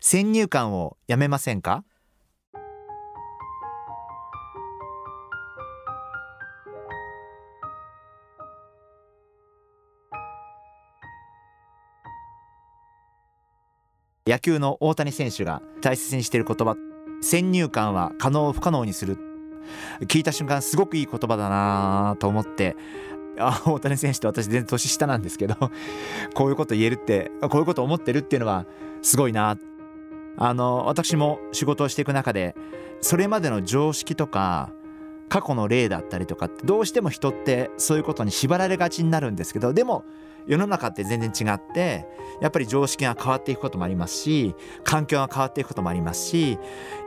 先入観をやめませんか？野球の大谷選手が大切にしている言葉。先入観は可能不可能にする。聞いた瞬間すごくいい言葉だなと思って。あ大谷選手と私全然年下なんですけど。こういうこと言えるってこういうこと思ってるっていうのはすごいな。あの私も仕事をしていく中でそれまでの常識とか過去の例だったりとかってどうしても人ってそういうことに縛られがちになるんですけどでも世の中って全然違ってやっぱり常識が変わっていくこともありますし環境が変わっていくこともありますし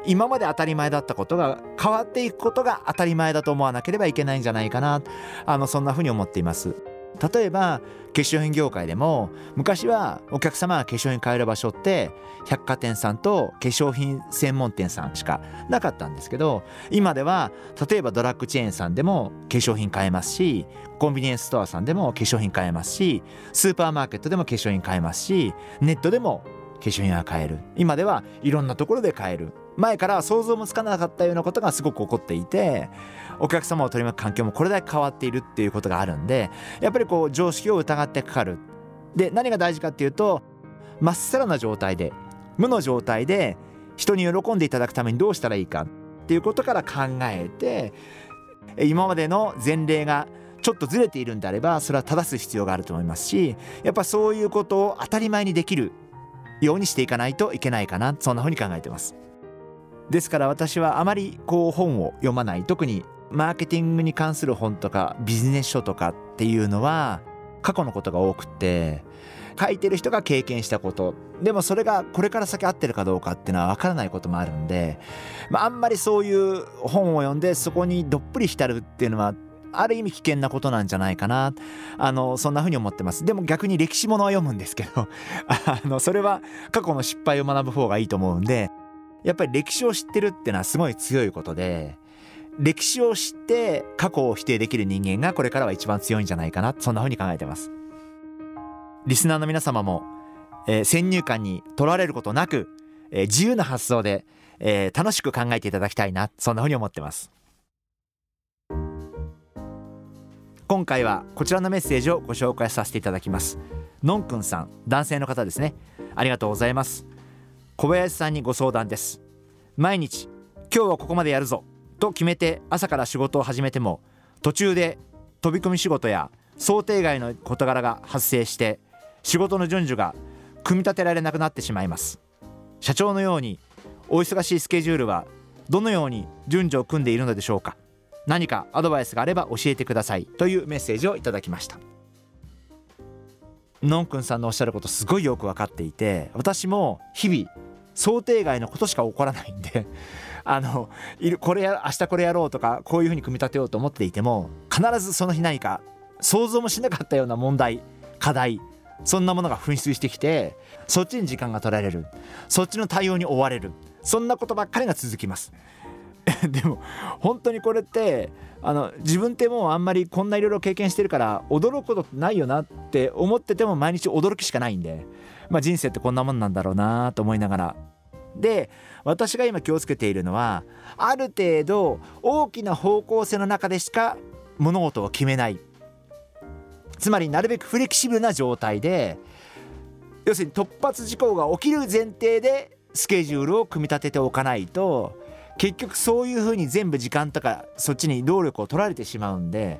今まで当たり前だったことが変わっていくことが当たり前だと思わなければいけないんじゃないかなあのそんなふうに思っています。例えば化粧品業界でも昔はお客様が化粧品買える場所って百貨店さんと化粧品専門店さんしかなかったんですけど今では例えばドラッグチェーンさんでも化粧品買えますしコンビニエンスストアさんでも化粧品買えますしスーパーマーケットでも化粧品買えますしネットでも化粧品が買える。今ではいろんなところで買える。前から想像もつかなかったようなことがすごく起こっていてお客様を取り巻く環境もこれだけ変わっているっていうことがあるんでやっぱりこう常識を疑ってかかる。で何が大事かっていうとまっさらな状態で無の状態で人に喜んでいただくためにどうしたらいいかっていうことから考えて今までの前例がちょっとずれているんであればそれは正す必要があると思いますしやっぱそういうことを当たり前にできるようにしていかないといけないかなそんなふうに考えてます。ですから私はあまりこう本を読まない。特にマーケティングに関する本とかビジネス書とかっていうのは過去のことが多くて書いてる人が経験したこと。でもそれがこれから先合ってるかどうかっていうのは分からないこともあるんで、まあ、んまりそういう本を読んでそこにどっぷり浸るっていうのはある意味危険なことなんじゃないかな。あのそんな風に思ってます。でも逆に歴史ものは読むんですけど あのそれは過去の失敗を学ぶ方がいいと思うんでやっぱり歴史を知ってるってのはすごい強いことで歴史を知って過去を否定できる人間がこれからは一番強いんじゃないかなそんな風に考えてます。リスナーの皆様も、えー、先入観に取られることなく、えー、自由な発想で、えー、楽しく考えていただきたいなそんな風に思ってます。今回はこちらのメッセージをご紹介させていただきます。のんくんさん男性の方ですね。ありがとうございます。小林さんにご相談です。毎日今日はここまでやるぞと決めて朝から仕事を始めても途中で飛び込み仕事や想定外の事柄が発生して仕事の順序が組み立てられなくなってしまいます。社長のようにお忙しいスケジュールはどのように順序を組んでいるのでしょうか。何かアドバイスがあれば教えてくださいというメッセージをいただきました。のんくんさんのおっしゃることすごいよく分かっていて私も日々想定外のことしか起こらないんで あのこれや明日これやろうとかこういうふうに組み立てようと思っていても必ずその日何か想像もしなかったような問題課題そんなものが噴出してきてそっちに時間が取られる。そっちの対応に追われる。そんなことばっかりが続きます。でも本当にこれってあの自分ってもうあんまりこんないろいろ経験してるから驚くことないよなって思ってても毎日驚きしかないんで、まあ、人生ってこんなもんなんだろうなと思いながら。で私が今気をつけているのはある程度大きな方向性の中でしか物事を決めない。つまりなるべくフレキシブルな状態で要するに突発事項が起きる前提でスケジュールを組み立てておかないと結局そういうふうに全部時間とかそっちに労力を取られてしまうんで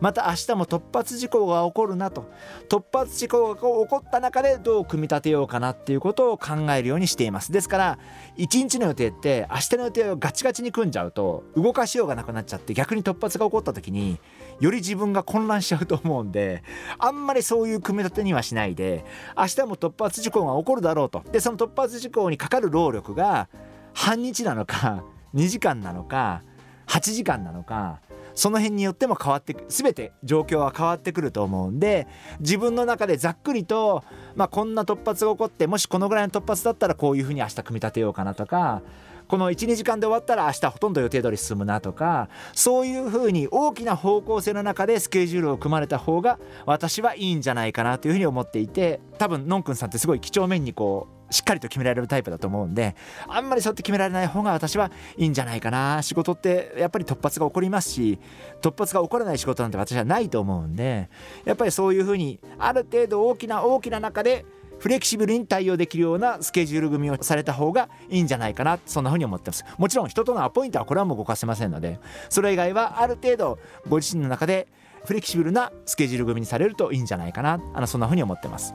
また明日も突発事故が起こるなと。突発事故が起こった中でどう組み立てようかなっていうことを考えるようにしています。ですから一日の予定って明日の予定をガチガチに組んじゃうと動かしようがなくなっちゃって逆に突発が起こった時により自分が混乱しちゃうと思うんであんまりそういう組み立てにはしないで明日も突発事故が起こるだろうと。でその突発事故にかかる労力が半日なのか2時間なのか8時間なのかその辺によっても変わって全て状況は変わってくると思うんで自分の中でざっくりと、まあ、こんな突発が起こってもしこのぐらいの突発だったらこういうふうに明日組み立てようかなとかこの12時間で終わったら明日ほとんど予定通り進むなとかそういうふうに大きな方向性の中でスケジュールを組まれた方が私はいいんじゃないかなというふうに思っていて多分のんくんさんってすごい几帳面にこうしっかりと決められるタイプだと思うんであんまりそうやって決められない方が私はいいんじゃないかな。仕事ってやっぱり突発が起こりますし突発が起こらない仕事なんて私はないと思うんでやっぱりそういうふうにある程度大きな大きな中でフレキシブルに対応できるようなスケジュール組みをされた方がいいんじゃないかな。そんな風に思ってます。もちろん人とのアポイントはこれはもう動かせませんのでそれ以外はある程度ご自身の中でフレキシブルなスケジュール組みにされるといいんじゃないかな。あのそんな風に思ってます。